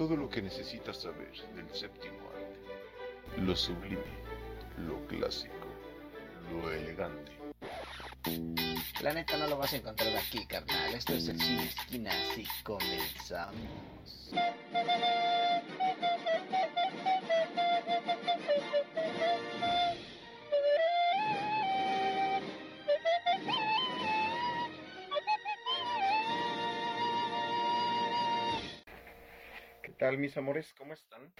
Todo lo que necesitas saber del séptimo arte. Lo sublime, lo clásico, lo elegante. La neta no lo vas a encontrar aquí, carnal. Esto es el Cine Esquina, así comenzamos. Mis amores? ¿Cómo están?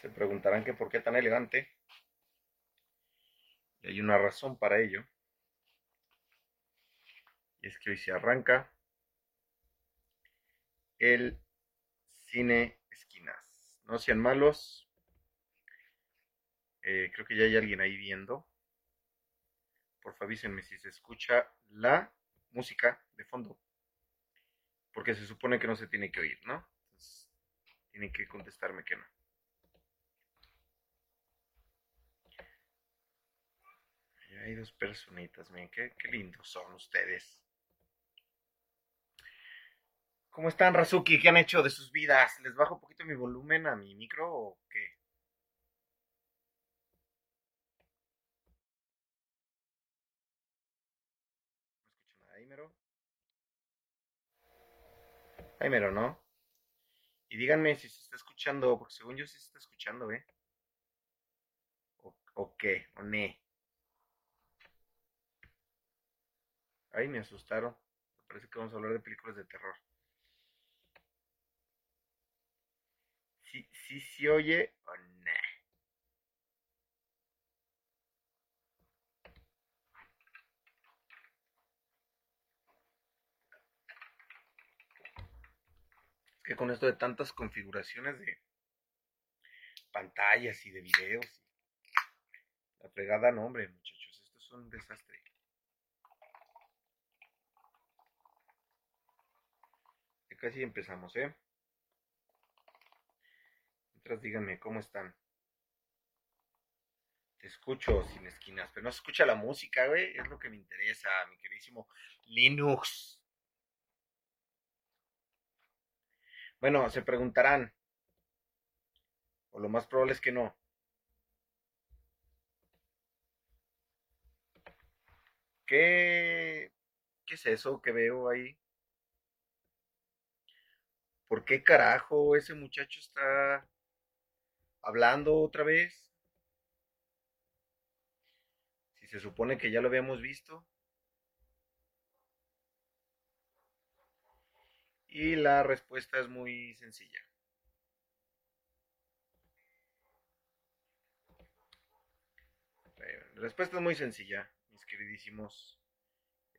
Se preguntarán que por qué tan elegante. Y hay una razón para ello. Y es que hoy se arranca el cine esquinas. No sean malos. Eh, creo que ya hay alguien ahí viendo. Por favor avísenme si se escucha la música de fondo porque se supone que no se tiene que oír, ¿no? Tienen que contestarme que no. Hay dos personitas, miren, qué, lindos son ustedes. ¿Cómo están, Razuki? ¿Qué han hecho de sus vidas? ¿Les bajo un poquito mi volumen a mi micro o qué? No escucho nada. Ahí mero, ¿no? Y díganme si se está escuchando, porque según yo sí se está escuchando, ¿eh? O, qué, o ne. Ay, me asustaron. Me parece que vamos a hablar de películas de terror. Sí, sí se oye o ne. Con esto de tantas configuraciones de pantallas y de videos, la fregada, no, hombre, muchachos, esto es un desastre. Ya casi empezamos, ¿eh? Mientras díganme cómo están. Te escucho sin esquinas, pero no se escucha la música, güey, es lo que me interesa, mi queridísimo Linux. Bueno, se preguntarán, o lo más probable es que no. ¿Qué, qué es eso que veo ahí? ¿Por qué carajo ese muchacho está hablando otra vez? Si se supone que ya lo habíamos visto. Y la respuesta es muy sencilla. La respuesta es muy sencilla, mis queridísimos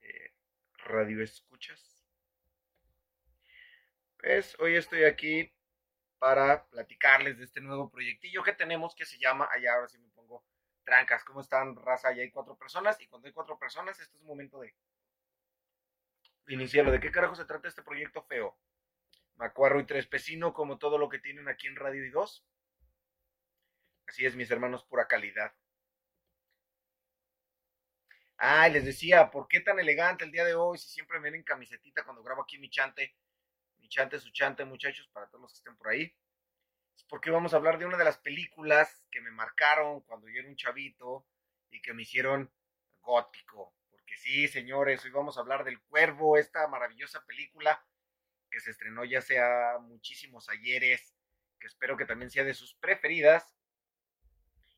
eh, radioescuchas. Pues hoy estoy aquí para platicarles de este nuevo proyectillo que tenemos que se llama, allá ahora sí me pongo trancas, ¿cómo están raza? Ya hay cuatro personas y cuando hay cuatro personas este es un momento de iniciarlo. ¿De qué carajo se trata este proyecto feo? Macuarro y Trespecino, como todo lo que tienen aquí en Radio y 2. Así es, mis hermanos, pura calidad. Ah, les decía, ¿por qué tan elegante el día de hoy? Si siempre me ven en camisetita cuando grabo aquí mi chante, mi chante, su chante, muchachos, para todos los que estén por ahí. Es porque vamos a hablar de una de las películas que me marcaron cuando yo era un chavito y que me hicieron gótico. Sí, señores, hoy vamos a hablar del Cuervo, esta maravillosa película que se estrenó ya sea muchísimos ayeres, que espero que también sea de sus preferidas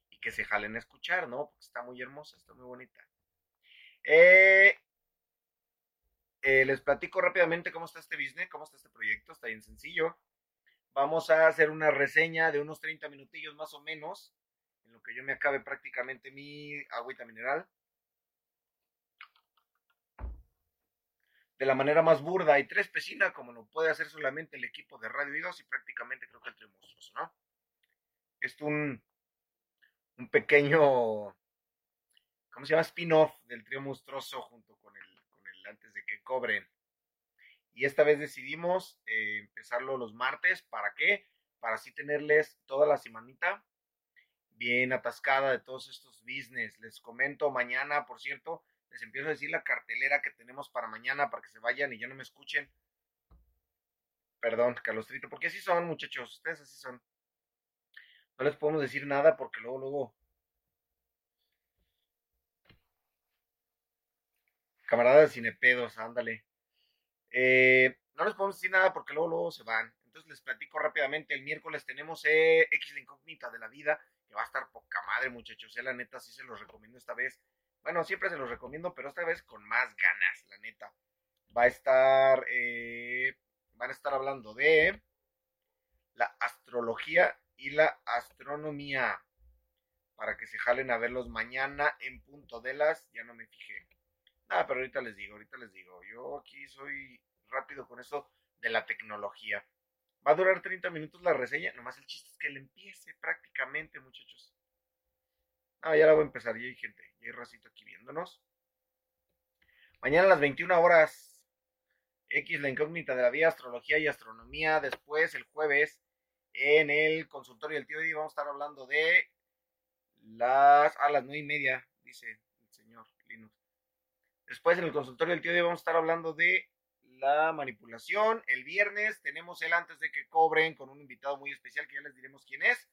y que se jalen a escuchar, ¿no? Porque está muy hermosa, está muy bonita. Eh, eh, les platico rápidamente cómo está este business, cómo está este proyecto, está bien sencillo. Vamos a hacer una reseña de unos 30 minutillos más o menos, en lo que yo me acabe prácticamente mi agüita mineral. De la manera más burda y tres pesina, como lo puede hacer solamente el equipo de Radio Idos y prácticamente creo que el trío monstruoso, ¿no? Es un, un pequeño, ¿cómo se llama? Spin-off del trío monstruoso junto con el, con el antes de que cobren. Y esta vez decidimos eh, empezarlo los martes. ¿Para qué? Para así tenerles toda la semanita bien atascada de todos estos business. Les comento mañana, por cierto, les empiezo a decir la cartelera que tenemos para mañana para que se vayan y ya no me escuchen. Perdón, Calostrito, porque así son, muchachos, ustedes así son. No les podemos decir nada porque luego, luego. Camaradas cinepedos, ándale. Eh, no les podemos decir nada porque luego, luego se van. Entonces les platico rápidamente. El miércoles tenemos eh, X la incógnita de la vida, que va a estar poca madre, muchachos. Eh, la neta, sí se los recomiendo esta vez. Bueno, siempre se los recomiendo, pero esta vez con más ganas, la neta. Va a estar. Eh, van a estar hablando de la astrología y la astronomía. Para que se jalen a verlos mañana en punto de las. Ya no me fijé. Nada, pero ahorita les digo, ahorita les digo. Yo aquí soy rápido con eso de la tecnología. Va a durar 30 minutos la reseña. Nomás el chiste es que le empiece prácticamente, muchachos. Ah, ya la voy a empezar. Ya hay gente. Ya hay racito aquí viéndonos. Mañana a las 21 horas. X, la incógnita de la vida, astrología y astronomía. Después, el jueves, en el consultorio del tío Eddie, vamos a estar hablando de las. a las nueve y media, dice el señor Linux. Después, en el consultorio del tío Eddie, vamos a estar hablando de la manipulación. El viernes tenemos el antes de que cobren con un invitado muy especial que ya les diremos quién es.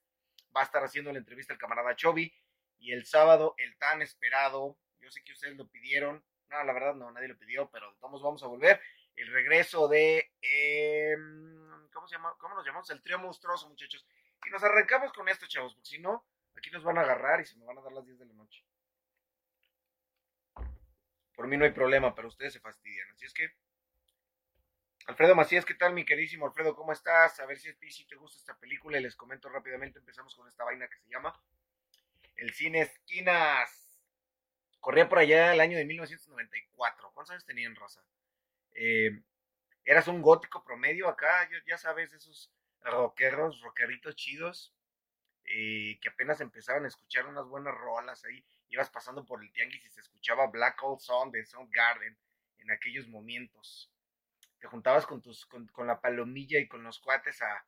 Va a estar haciendo la entrevista el camarada Chovy. Y el sábado, el tan esperado. Yo sé que ustedes lo pidieron. No, la verdad no, nadie lo pidió, pero todos vamos a volver. El regreso de. Eh, ¿Cómo se llama? ¿Cómo nos llamamos? El trío monstruoso, muchachos. Y nos arrancamos con esto, chavos, porque si no, aquí nos van a agarrar y se me van a dar las 10 de la noche. Por mí no hay problema, pero ustedes se fastidian. Así es que Alfredo Macías, ¿qué tal mi queridísimo Alfredo? ¿Cómo estás? A ver si, si te gusta esta película y les comento rápidamente. Empezamos con esta vaina que se llama El Cine Esquinas. Corría por allá el año de 1994. ¿Cuántos años tenían, Rosa? Eh, eras un gótico promedio acá, ya sabes, esos rockeros, rockeritos chidos, eh, que apenas empezaban a escuchar unas buenas rolas ahí. Ibas pasando por el tianguis y se escuchaba Black Hole Song de Soundgarden en aquellos momentos te juntabas con, tus, con, la palomilla y con los cuates a,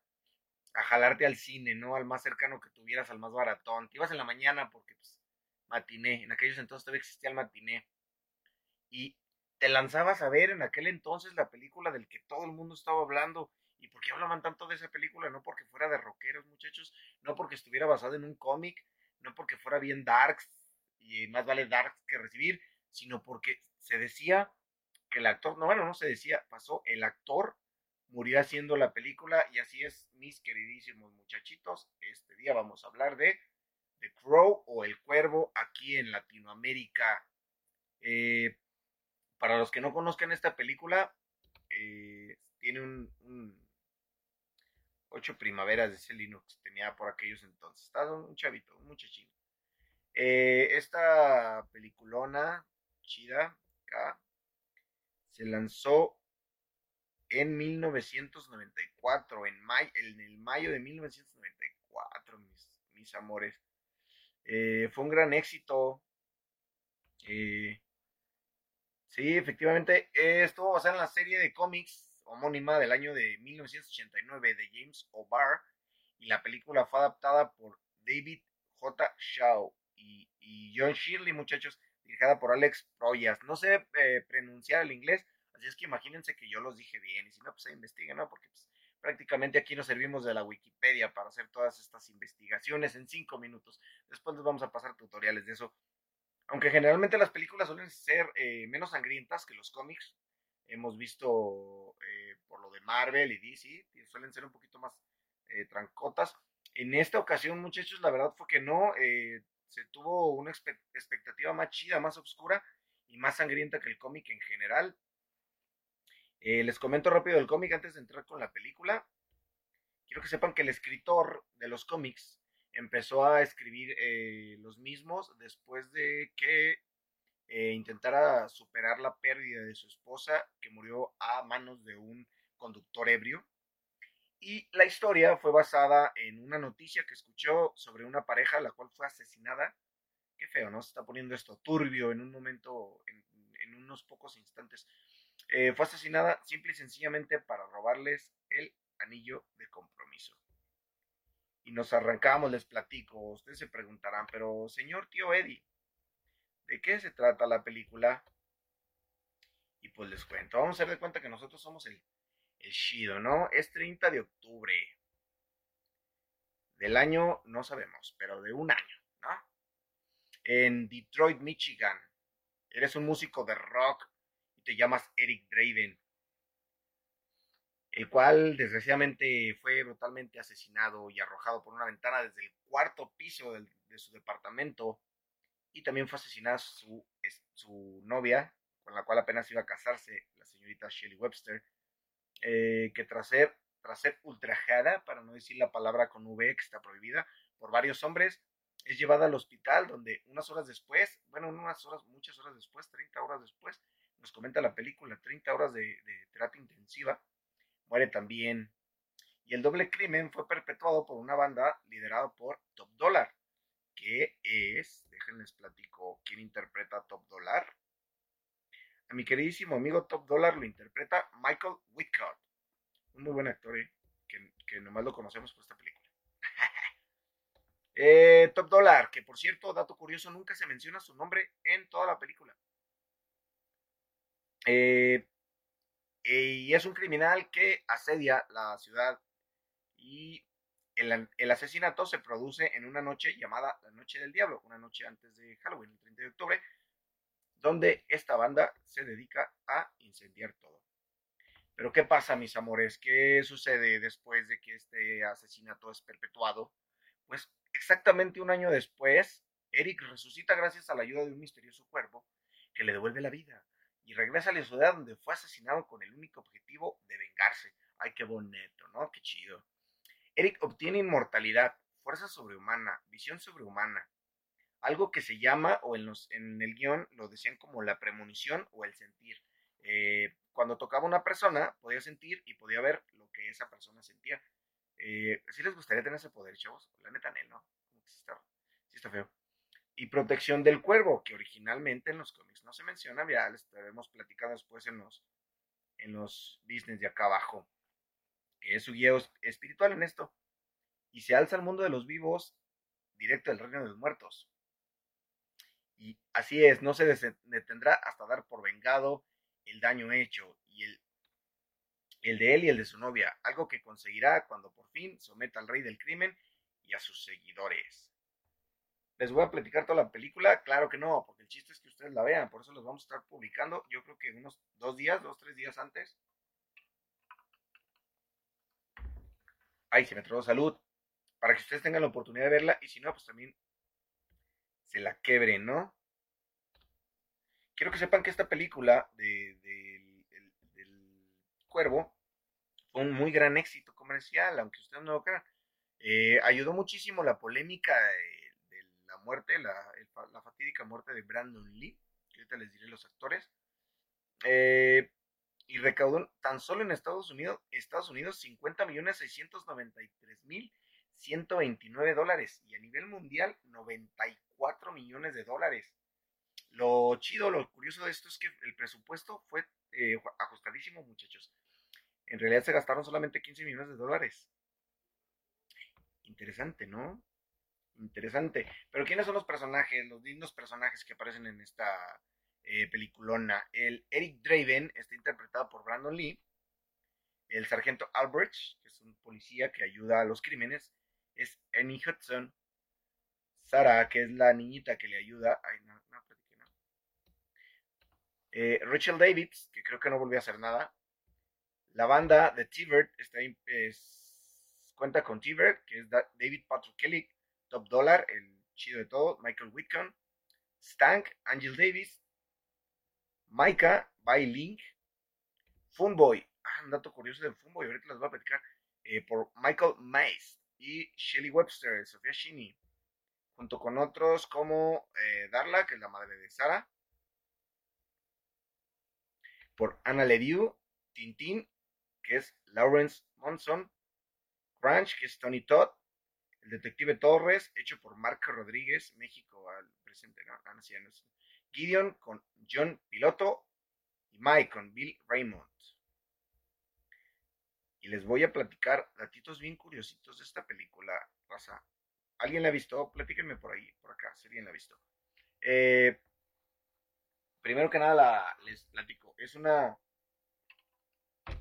a, jalarte al cine, ¿no? Al más cercano que tuvieras, al más baratón. Te ibas en la mañana porque, pues, matiné. En aquellos entonces todavía existía el matiné. Y te lanzabas a ver en aquel entonces la película del que todo el mundo estaba hablando. ¿Y por qué hablaban tanto de esa película? No porque fuera de rockeros, muchachos. No porque estuviera basado en un cómic. No porque fuera bien darks. Y más vale darks que recibir. Sino porque se decía el actor, no, bueno, no se decía, pasó, el actor murió haciendo la película y así es, mis queridísimos muchachitos, este día vamos a hablar de The Crow o El Cuervo aquí en Latinoamérica. Eh, para los que no conozcan esta película, eh, tiene un, ocho primaveras de ese Linux, tenía por aquellos entonces, estaba un chavito, un muchachín. Eh, esta peliculona chida, acá, se lanzó en 1994, en, en el mayo de 1994, mis, mis amores. Eh, fue un gran éxito. Eh, sí, efectivamente, estuvo basada en la serie de cómics homónima del año de 1989 de James O'Barr y la película fue adaptada por David J. Shaw y, y John Shirley, muchachos dirigida por Alex Proyas. No sé eh, pronunciar el inglés, así es que imagínense que yo los dije bien, y si no, pues investiguen, ¿no? Porque pues, prácticamente aquí nos servimos de la Wikipedia para hacer todas estas investigaciones en cinco minutos. Después les vamos a pasar tutoriales de eso. Aunque generalmente las películas suelen ser eh, menos sangrientas que los cómics, hemos visto eh, por lo de Marvel y DC, suelen ser un poquito más trancotas. En esta ocasión, muchachos, la verdad fue que no, se tuvo una expectativa más chida, más oscura y más sangrienta que el cómic en general. Eh, les comento rápido el cómic antes de entrar con la película. Quiero que sepan que el escritor de los cómics empezó a escribir eh, los mismos después de que eh, intentara superar la pérdida de su esposa que murió a manos de un conductor ebrio. Y la historia fue basada en una noticia que escuchó sobre una pareja la cual fue asesinada. Qué feo, ¿no? Se está poniendo esto turbio en un momento, en, unos pocos instantes. Eh, fue asesinada simple y sencillamente para robarles el anillo de compromiso. Y nos arrancamos, les platico. Ustedes se preguntarán, pero señor tío Eddie, ¿de qué se trata la película? Y pues les cuento. Vamos a hacer de cuenta que nosotros somos el el Shido, ¿no? Es 30 de octubre. Del año no sabemos, pero de un año, ¿no? En Detroit, Michigan. Eres un músico de rock te llamas Eric Draven. El cual desgraciadamente fue brutalmente asesinado y arrojado por una ventana desde el cuarto piso de su departamento. Y también fue asesinada su, su novia, con la cual apenas iba a casarse, la señorita Shelley Webster, eh, que tras ser, tras ser ultrajada, para no decir la palabra con V que está prohibida, por varios hombres, es llevada al hospital donde unas horas después, bueno, unas horas, muchas horas después, 30 horas después, nos comenta la película, 30 horas de, de terapia intensiva, muere también. Y el doble crimen fue perpetuado por una banda liderada por Top Dollar, que es, déjenles platico, ¿quién interpreta Top Dollar? A mi queridísimo amigo Top Dollar lo interpreta Michael Whitcott, un muy buen actor, ¿eh? que, nomás lo conocemos por esta película. Eh, Top Dollar, que por cierto, dato curioso, nunca se menciona su nombre en toda la película. Eh, y es un criminal que asedia la ciudad y el, asesinato se produce en una noche llamada la Noche del Diablo, una noche antes de Halloween, el 30 de octubre, donde esta banda se dedica a incendiar todo. Pero ¿qué pasa, mis amores? ¿Qué sucede después de que este asesinato es perpetuado? Pues exactamente un año después, Eric resucita gracias a la ayuda de un misterioso cuervo que le devuelve la vida y regresa a la ciudad donde fue asesinado con el único objetivo de vengarse. Ay, qué bonito, ¿no? Qué chido. Eric obtiene inmortalidad, fuerza sobrehumana, visión sobrehumana, algo que se llama, o en, los, en el guion lo decían como la premonición o el sentir. Eh, cuando tocaba una persona, podía sentir y podía ver lo que esa persona sentía. Eh, ¿Sí les gustaría tener ese poder, chavos? La neta, no. Como que sí está, sí está feo y protección del cuervo, que originalmente en los cómics no se menciona, ya les estaremos platicando después en los, en los business de acá abajo, que es su guía espiritual en esto, y se alza al mundo de los vivos directo del reino de los muertos. Y así es, no se detendrá hasta dar por vengado el daño hecho y el, el de él y el de su novia, algo que conseguirá cuando por fin someta al rey del crimen y a sus seguidores. ¿Les voy a platicar toda la película? Claro que no, porque el chiste es que ustedes la vean, por eso los vamos a estar publicando, yo creo que unos dos días, dos, tres días antes. Ay, se me trabó salud. Para que ustedes tengan la oportunidad de verla y si no, pues también se la quebren, ¿no? Quiero que sepan que esta película de, del Cuervo fue un muy gran éxito comercial, aunque ustedes no lo crean. Eh, ayudó muchísimo la polémica muerte, la, fatídica muerte de Brandon Lee, que ahorita les diré los actores, eh, y recaudó tan solo en Estados Unidos, Estados Unidos 50 millones 693 mil 129 dólares y a nivel mundial 94 millones de dólares. Lo chido, lo curioso de esto es que el presupuesto fue eh, ajustadísimo, muchachos. En realidad se gastaron solamente 15 millones de dólares. Interesante, ¿no? Interesante. Pero ¿quiénes son los personajes, los lindos personajes que aparecen en esta eh, peliculona? El Eric Draven está interpretado por Brandon Lee. El sargento Albrecht, que es un policía que ayuda a los crímenes, es Annie Hudson. Sara, que es la niñita que le ayuda. Ay, no, no, no. Eh, Rachel Davids, que creo que no volvió a hacer nada. La banda de está, cuenta con T-Bird, que es David Patrick Kelly, Top Dollar, el chido de todo, Michael Whitcomb, Stank, Angel Davis, Maika, By Link, Funboy, ah, un dato curioso del Funboy, ahorita les voy a platicar, eh, por Michael Mays y Shelly Webster, Sofía Shini, junto con otros como eh, Darla, que es la madre de Sara, por Anna Ledoux, Tintín, que es Lawrence Monson, Crunch, que es Tony Todd, el Detective Torres, hecho por Marco Rodríguez, México al presente, ¿no? Ah, Gideon con John Piloto y Mike con Bill Raymond. Y les voy a platicar datitos bien curiositos de esta película, raza. ¿Alguien la ha visto? Platíquenme por ahí, por acá, si alguien la ha visto. Eh, primero que nada, les platico. Es una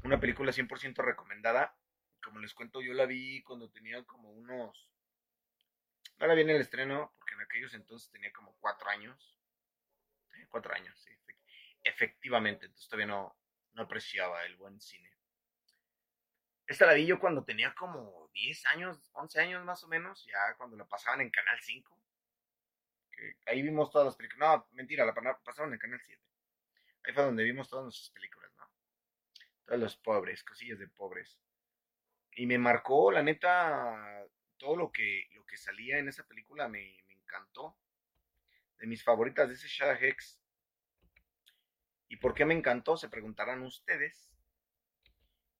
Una película 100% recomendada. Como les cuento, yo la vi cuando tenía como unos... No la vi en el estreno, porque en aquellos entonces tenía como cuatro años. Eh, cuatro años, sí. Efectivamente, entonces todavía no, no apreciaba el buen cine. Esta la vi yo cuando tenía como 10 años, 11 años más o menos, ya cuando la pasaban en Canal 5. Que ahí vimos todas las películas. No, mentira, la pasaban en Canal 7. Ahí fue donde vimos todas nuestras películas, ¿no? Todos los pobres, cosillas de pobres. Y me marcó, la neta, todo lo que, lo que salía en esa película me, encantó. De mis favoritas ese Shada Hex. ¿Y por qué me encantó? Se preguntarán ustedes.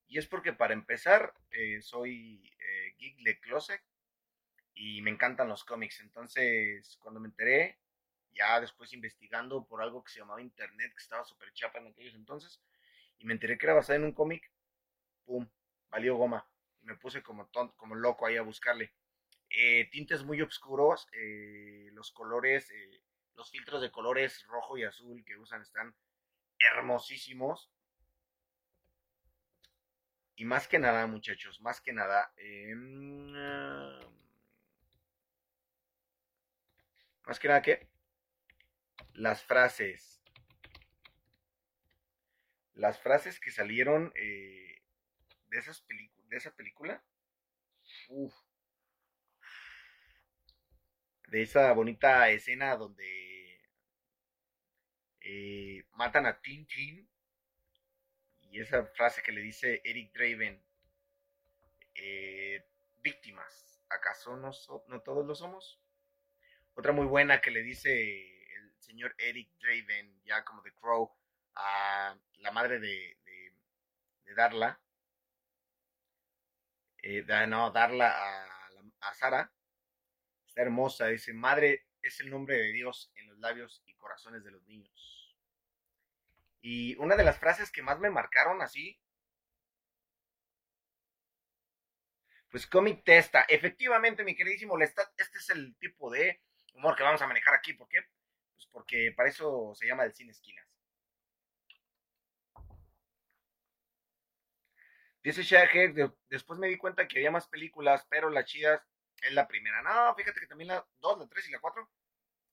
Y es porque para empezar, eh, soy eh, geek de closet y me encantan los cómics. Entonces, cuando me enteré, ya después investigando por algo que se llamaba Internet, que estaba súper chapa en aquellos entonces, y me enteré que era basado en un cómic, ¡pum! Valió goma. Me puse como, tonto, como loco ahí a buscarle. Eh, tintes muy oscuros, los colores, los filtros de colores rojo y azul que usan están hermosísimos. Y más que nada, muchachos, más que nada, más que nada que las frases, las frases que salieron eh, de, esas de esa película, de esa bonita escena donde eh, matan a Tintin y esa frase que le dice Eric Draven, eh, víctimas, ¿acaso no, no todos lo somos? Otra muy buena que le dice el señor Eric Draven, ya como de Crow, a la madre de, de, Darla, eh, no, Darla a, a Sara, está hermosa, dice, madre es el nombre de Dios en los labios y corazones de los niños. Y una de las frases que más me marcaron así, pues Comic Testa. Efectivamente, mi queridísimo este es el tipo de humor que vamos a manejar aquí. ¿Por qué? Pues porque para eso se llama el cine esquinas. Dice Shaghead, después me di cuenta que había más películas, pero la chida es la primera. No, fíjate que también la 2, la 3 y la 4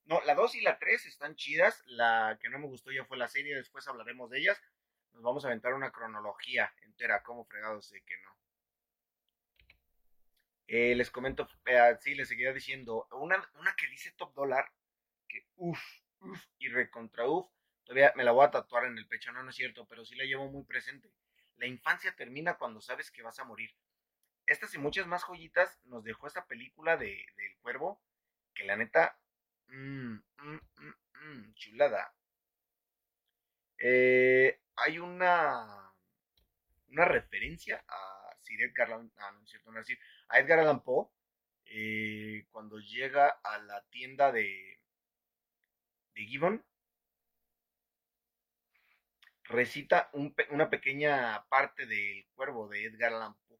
no, la 2 y la 3 están chidas. La que no me gustó ya fue la serie, después hablaremos de ellas. Nos vamos a aventar una cronología entera, como fregados de que no. Eh, les comento, eh, sí, les seguía diciendo, una, una que dice Top Dollar, que uff, uff y recontra uff, todavía me la voy a tatuar en el pecho, no, no es cierto, pero sí la llevo muy presente. La infancia termina cuando sabes que vas a morir. Estas y muchas más joyitas nos dejó esta película de, del cuervo, que la neta Mmm, mmm, chulada. Eh, hay una, una referencia a Sir Edgar Allan, ah, no, es cierto, a Edgar Allan Poe eh, cuando llega a la tienda de, de Gibbon recita una pequeña parte del cuervo de Edgar Allan Poe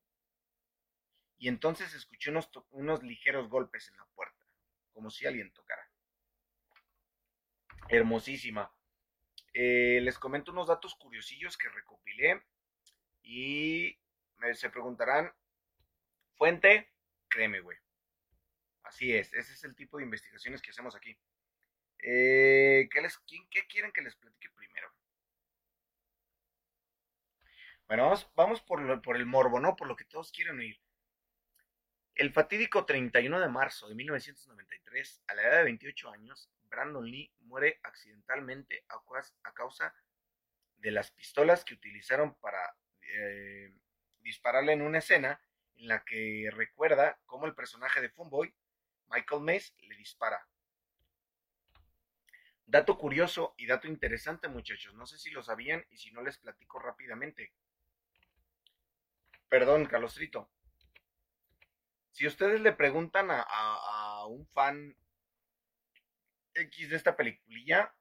y entonces escuché unos, unos ligeros golpes en la puerta como si alguien tocara hermosísima. Eh, les comento unos datos curiosillos que recopilé y me, se preguntarán, fuente, créeme, güey. Así es, ese es el tipo de investigaciones que hacemos aquí. Eh, ¿qué, les, ¿Qué quieren que les platique primero? Bueno, vamos, por, el morbo, ¿no? Por lo que todos quieren oír. El fatídico 31 de marzo de 1993, a la edad de 28 años, Brandon Lee muere accidentalmente a causa de las pistolas que utilizaron para eh, dispararle en una escena en la que recuerda cómo el personaje de Funboy, Michael Mays, le dispara. Dato curioso y dato interesante, muchachos. No sé si lo sabían y si no les platico rápidamente. Perdón, Calostrito. Si ustedes le preguntan a un fan X de esta peliculilla,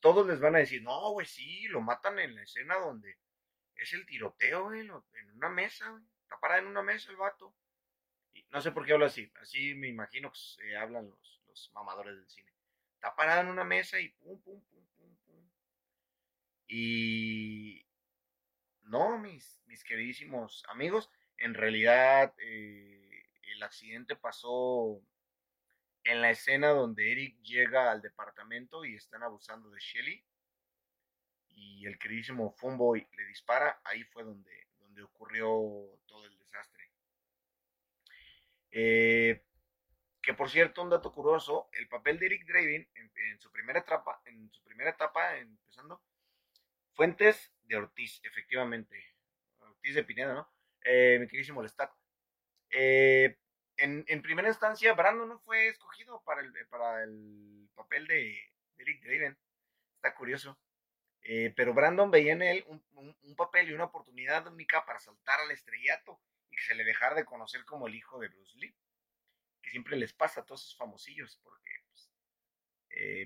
todos les van a decir, no, güey, sí, lo matan en la escena donde es el tiroteo, güey, en una mesa, güey. Está parado en una mesa el vato. Y no sé por qué hablo así, así me imagino que se hablan los, los mamadores del cine. Está parado en una mesa y pum, pum, pum, pum, pum. Y no, mis, mis queridísimos amigos, en realidad eh, el accidente pasó en la escena donde Eric llega al departamento y están abusando de Shelly y el queridísimo Funboy le dispara, ahí fue donde, donde ocurrió todo el desastre. Eh, que por cierto, un dato curioso, el papel de Eric Draven en, su primera etapa, en su primera etapa, empezando, Fuentes de Ortiz, efectivamente. Ortiz de Pineda, ¿no? Eh, mi queridísimo Lestat. Eh, en, en, primera instancia, Brandon no fue escogido para el, para el papel de, Eric Draven. Está curioso. Eh, pero Brandon veía en él un, un, papel y una oportunidad única para saltar al estrellato y que se le dejara de conocer como el hijo de Bruce Lee. Que siempre les pasa a todos esos famosillos, porque pues,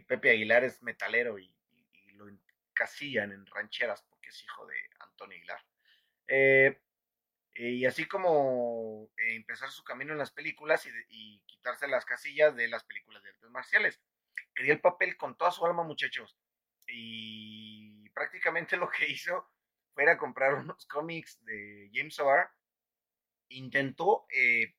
Pepe Aguilar es metalero y, y, lo encasillan en rancheras porque es hijo de Antonio Aguilar. Eh, y así como eh, empezar su camino en las películas y, quitarse las casillas de las películas de artes marciales. Quería el papel con toda su alma, muchachos. Y prácticamente lo que hizo fue a comprar unos cómics de James O'Barr. Intentó eh,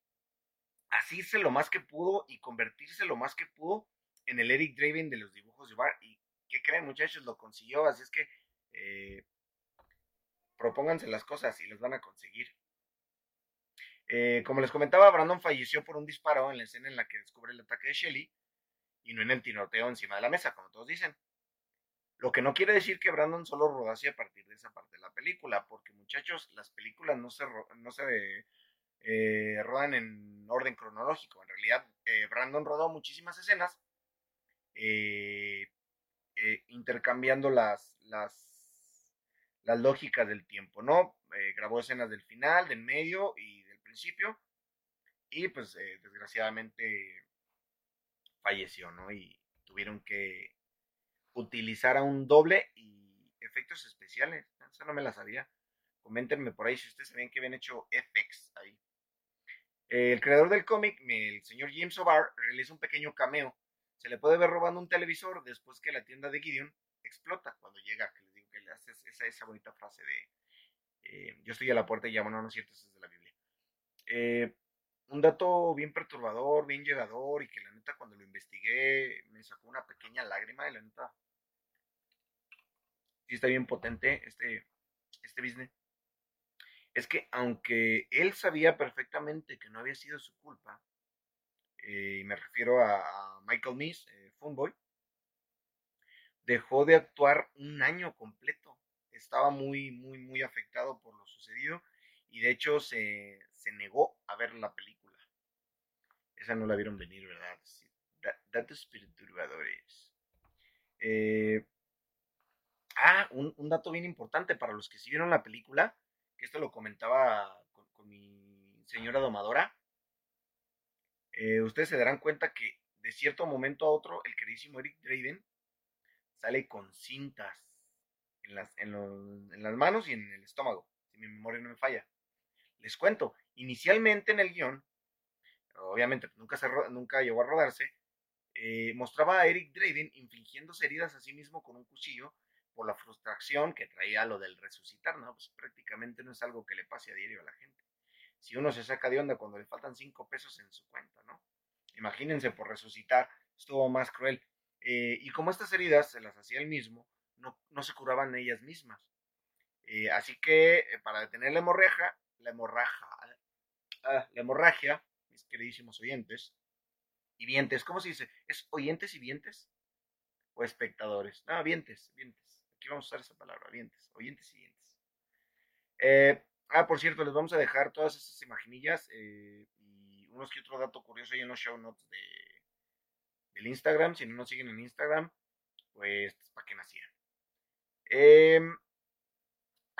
asirse lo más que pudo y convertirse lo más que pudo en el Eric Draven de los dibujos de O'Barr. Y ¿qué creen, muchachos? Lo consiguió. Así es que eh, propónganse las cosas y las van a conseguir. Eh, como les comentaba, Brandon falleció por un disparo en la escena en la que descubre el ataque de Shelly y no en el tiroteo encima de la mesa, como todos dicen. Lo que no quiere decir que Brandon solo rodase a partir de esa parte de la película, porque muchachos, las películas no se, no se eh, rodan en orden cronológico. En realidad, eh, Brandon rodó muchísimas escenas intercambiando las, las, las lógicas del tiempo, ¿no? grabó escenas del final, del medio y principio. Y pues eh, desgraciadamente falleció, ¿no? Y tuvieron que utilizar a un doble y efectos especiales. Eso no me la sabía. Coméntenme por ahí si ustedes sabían que habían hecho FX ahí. El creador del cómic, el señor James O'Barr, realiza un pequeño cameo. Se le puede ver robando un televisor después que la tienda de Gideon explota cuando llega, que les digo que le hace esa, esa bonita frase de eh, yo estoy a la puerta y llamo, no, no es cierto, es de la Biblia. Eh, un dato bien perturbador, bien llegador y que la neta cuando lo investigué me sacó una pequeña lágrima y la neta sí está bien potente este, este business. Es que aunque él sabía perfectamente que no había sido su culpa, eh, y me refiero a, Michael Miss, eh, Funboy, dejó de actuar un año completo. Estaba muy, muy, muy afectado por lo sucedido y de hecho se, se negó a ver la película. Esa no la vieron venir, ¿verdad? datos perturbadores. Eh, ah, un, dato bien importante para los que sí vieron la película, que esto lo comentaba con, mi señora domadora. Eh, ustedes se darán cuenta que de cierto momento a otro, el queridísimo Eric Draven sale con cintas en las, manos y en el estómago, si mi memoria no me falla. Les cuento, inicialmente en el guion, obviamente nunca, se, nunca llegó a rodarse, eh, mostraba a Eric Draven infligiéndose heridas a sí mismo con un cuchillo por la frustración que traía lo del resucitar, ¿no? Pues prácticamente no es algo que le pase a diario a la gente. Si uno se saca de onda cuando le faltan cinco pesos en su cuenta, ¿no? Imagínense por resucitar, estuvo más cruel. Eh, y como estas heridas se las hacía él mismo, no, no se curaban ellas mismas. Eh, así que para detener la hemorragia, la hemorragia, ah, la hemorragia, mis queridísimos oyentes, y vientes, ¿cómo se dice? ¿Es oyentes y vientes? ¿O espectadores? No, vientes, vientes. Aquí vamos a usar esa palabra, vientes, oyentes y vientes. Eh, ah, por cierto, les vamos a dejar todas esas imaginillas eh, y unos que otro dato curioso ahí en los show notes de, del Instagram. Si no nos siguen en Instagram, pues, ¿para qué nacían? Eh,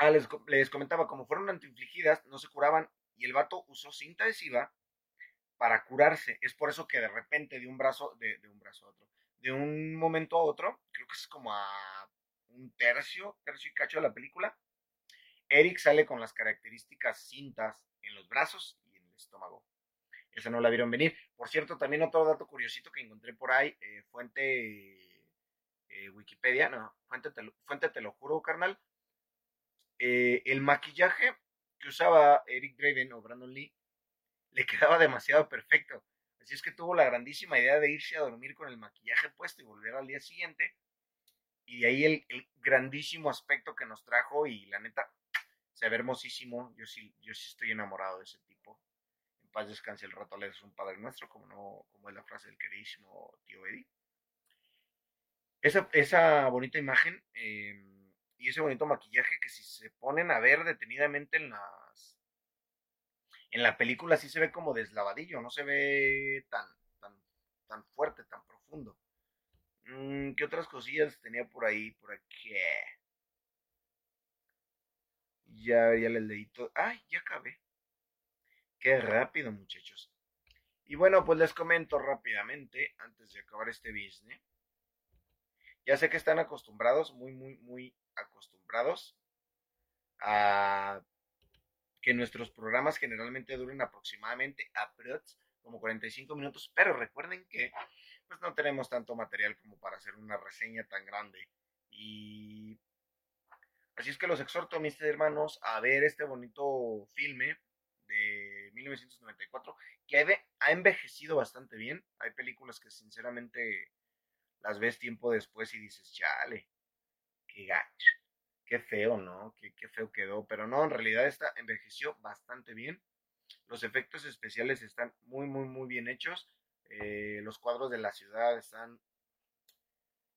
Ah, les, comentaba, como fueron antiinfligidas, no se curaban y el vato usó cinta adhesiva para curarse. Es por eso que de repente de un brazo, de, un brazo a otro, de un momento a otro, creo que es como a un tercio, tercio y cacho de la película, Eric sale con las características cintas en los brazos y en el estómago. Esa no la vieron venir. Por cierto, también otro dato curiosito que encontré por ahí, eh, fuente eh, Wikipedia, no, fuente te, fuente te lo juro, carnal, eh, el maquillaje que usaba Eric Draven o Brandon Lee le quedaba demasiado perfecto. Así es que tuvo la grandísima idea de irse a dormir con el maquillaje puesto y volver al día siguiente. Y de ahí el, grandísimo aspecto que nos trajo y la neta se ve hermosísimo. Yo sí, yo sí estoy enamorado de ese tipo. En paz descanse el rato, es un padre nuestro, como, no, como es la frase del queridísimo tío Eddie. Esa, esa bonita imagen em, y ese bonito maquillaje que si se ponen a ver detenidamente en las en la película sí se ve como deslavadillo, no se ve tan, tan, tan fuerte, tan profundo. Mm, ¿Qué otras cosillas tenía por ahí? Por aquí. Ya, ya les leí todo. ¡Ay, ya acabé! Qué rápido, muchachos. Y bueno, pues les comento rápidamente, antes de acabar este business. Ya sé que están acostumbrados, muy, muy, muy acostumbrados a que nuestros programas generalmente duren aproximadamente como 45 minutos, pero recuerden que pues no tenemos tanto material como para hacer una reseña tan grande. Y así es que los exhorto, mis hermanos, a ver este bonito filme de 1994 que ha envejecido bastante bien. Hay películas que sinceramente las ves tiempo después y dices, chale, qué gacho qué feo, ¿no? Qué, qué, feo quedó. Pero no, en realidad esta envejeció bastante bien. Los efectos especiales están muy, muy, muy bien hechos. Eh, los cuadros de la ciudad están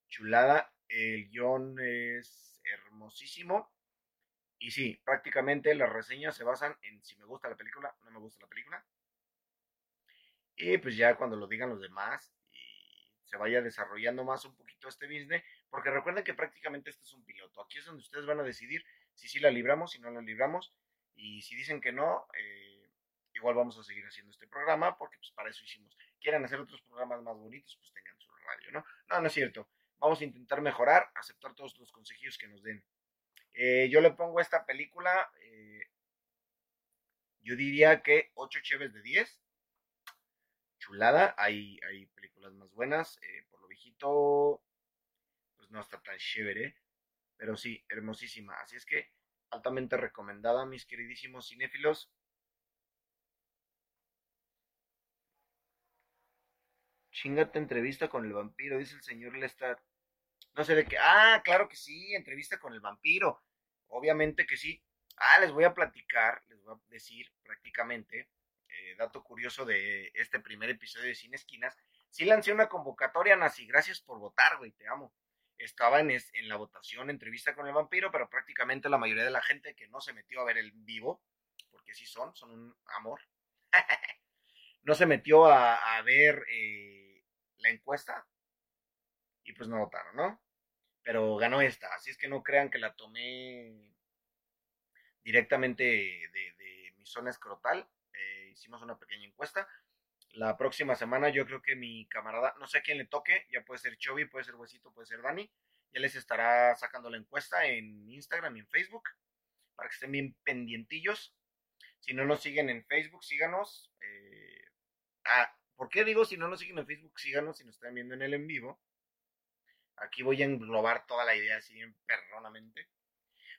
chulada. El guion es hermosísimo. Y sí, prácticamente las reseñas se basan en si me gusta la película, no me gusta la película. Y pues ya cuando lo digan los demás y se vaya desarrollando más un poquito este business, porque recuerden que prácticamente este es un piloto. Aquí es donde ustedes van a decidir si sí la libramos, si no la libramos. Y si dicen que no, eh, igual vamos a seguir haciendo este programa, porque pues para eso hicimos. Quieren hacer otros programas más bonitos, pues tengan su radio, ¿no? No, no es cierto. Vamos a intentar mejorar, aceptar todos los consejos que nos den. Eh, yo le pongo esta película, eh, yo diría que 8 cheves de 10. Chulada, hay, hay películas más buenas. por lo viejito, no está tan chévere, pero sí, hermosísima. Así es que altamente recomendada, mis queridísimos cinéfilos. Chingate entrevista con el vampiro, dice el señor Lestat. No sé de qué. Ah, claro que sí, entrevista con el vampiro. Obviamente que sí. Ah, les voy a platicar, les voy a decir prácticamente, eh, dato curioso de este primer episodio de Cine Esquinas. Sí lancé una convocatoria, Nazi. Gracias por votar, güey, te amo estaba en, en, la votación entrevista con el vampiro, pero prácticamente la mayoría de la gente que no se metió a ver el vivo, porque sí son, son un amor, no se metió a, ver eh, la encuesta pues no votaron, ¿no? Pero ganó esta, así es que no crean que la tomé directamente de, mi zona escrotal, eh, hicimos una pequeña encuesta, la próxima semana yo creo que mi camarada, no sé a quién le toque, ya puede ser Chovy, puede ser Huesito, puede ser Dani, ya les estará sacando la encuesta en Instagram y en Facebook para que estén bien pendientillos. Si no nos siguen en Facebook, síganos. Eh, ah, ¿Por qué digo si no nos siguen en Facebook, síganos si nos están viendo en el en vivo? Aquí voy a englobar toda la idea así bien perronamente.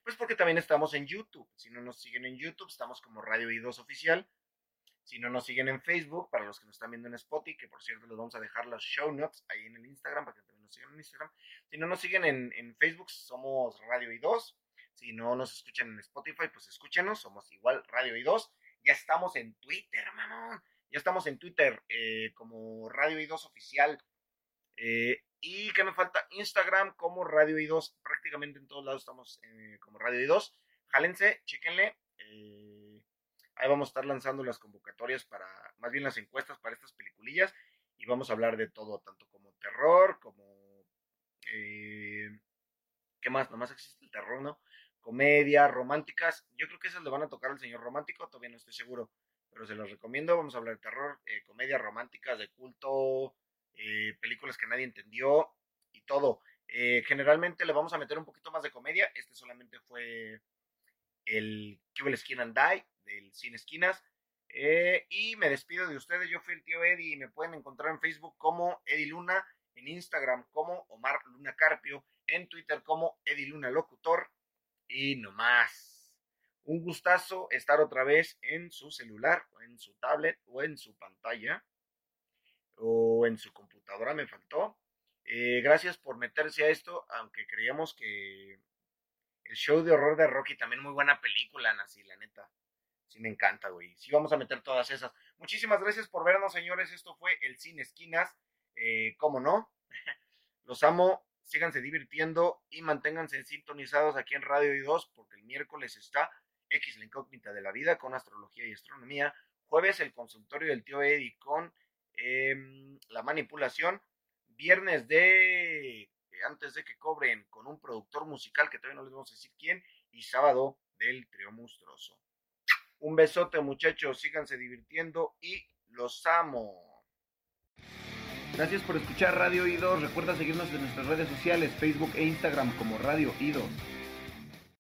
Pues porque también estamos en YouTube. Si no nos siguen en YouTube, estamos como Radio I2 Oficial. Si no nos siguen en Facebook, para los que nos están viendo en Spotify, que por cierto les vamos a dejar los show notes ahí en el Instagram para que también nos sigan en Instagram. Si no nos siguen en, Facebook, somos Radio I2. Si no nos escuchan en Spotify, pues escúchenos, somos igual Radio I2. Ya estamos en Twitter, mamón. Ya estamos en Twitter eh, como Radio I2 Oficial. Eh, y que me falta Instagram como Radio I2. Prácticamente en todos lados estamos eh, como Radio I2. Jálense, chéquenle. Ahí vamos a estar lanzando las convocatorias para, más bien las encuestas para estas peliculillas. Y vamos a hablar de todo, tanto como terror, como... Eh, ¿Qué más? Nomás existe el terror, ¿no? Comedia, románticas. Yo creo que esas le van a tocar al señor romántico, todavía no estoy seguro. Pero se los recomiendo. Vamos a hablar de terror, eh, comedia, románticas, de culto, eh, películas que nadie entendió y todo. generalmente le vamos a meter un poquito más de comedia. Este solamente fue el Cube Skin and Die del Cine Esquinas. Eh, y me despido de ustedes. Yo fui el tío Eddie y me pueden encontrar en Facebook como Eddie Luna, en Instagram como Omar Luna Carpio, en Twitter como Eddie Luna Locutor. Y no más. Un gustazo estar otra vez en su celular, o en su tablet, o en su pantalla, o en su computadora, me faltó. Eh, gracias por meterse a esto, aunque creíamos que el show de horror de Rocky también muy buena película, Nancy, la neta. Sí me encanta, güey. Sí vamos a meter todas esas. Muchísimas gracias por vernos, señores. Esto fue el Cine Esquinas. Eh, ¿Cómo no? Los amo. Síganse divirtiendo y manténganse sintonizados aquí en Radio I2 porque el miércoles está X la incógnita de la vida con astrología y astronomía. Jueves el consultorio del tío Eddie con em, la manipulación. Viernes de antes de que cobren con un productor musical que todavía no les vamos a decir quién. Y sábado del trío monstruoso. Un besote muchachos, síganse divirtiendo y los amo. Gracias por escuchar Radio I2. Recuerda seguirnos en nuestras redes sociales, Facebook e Instagram como Radio I2.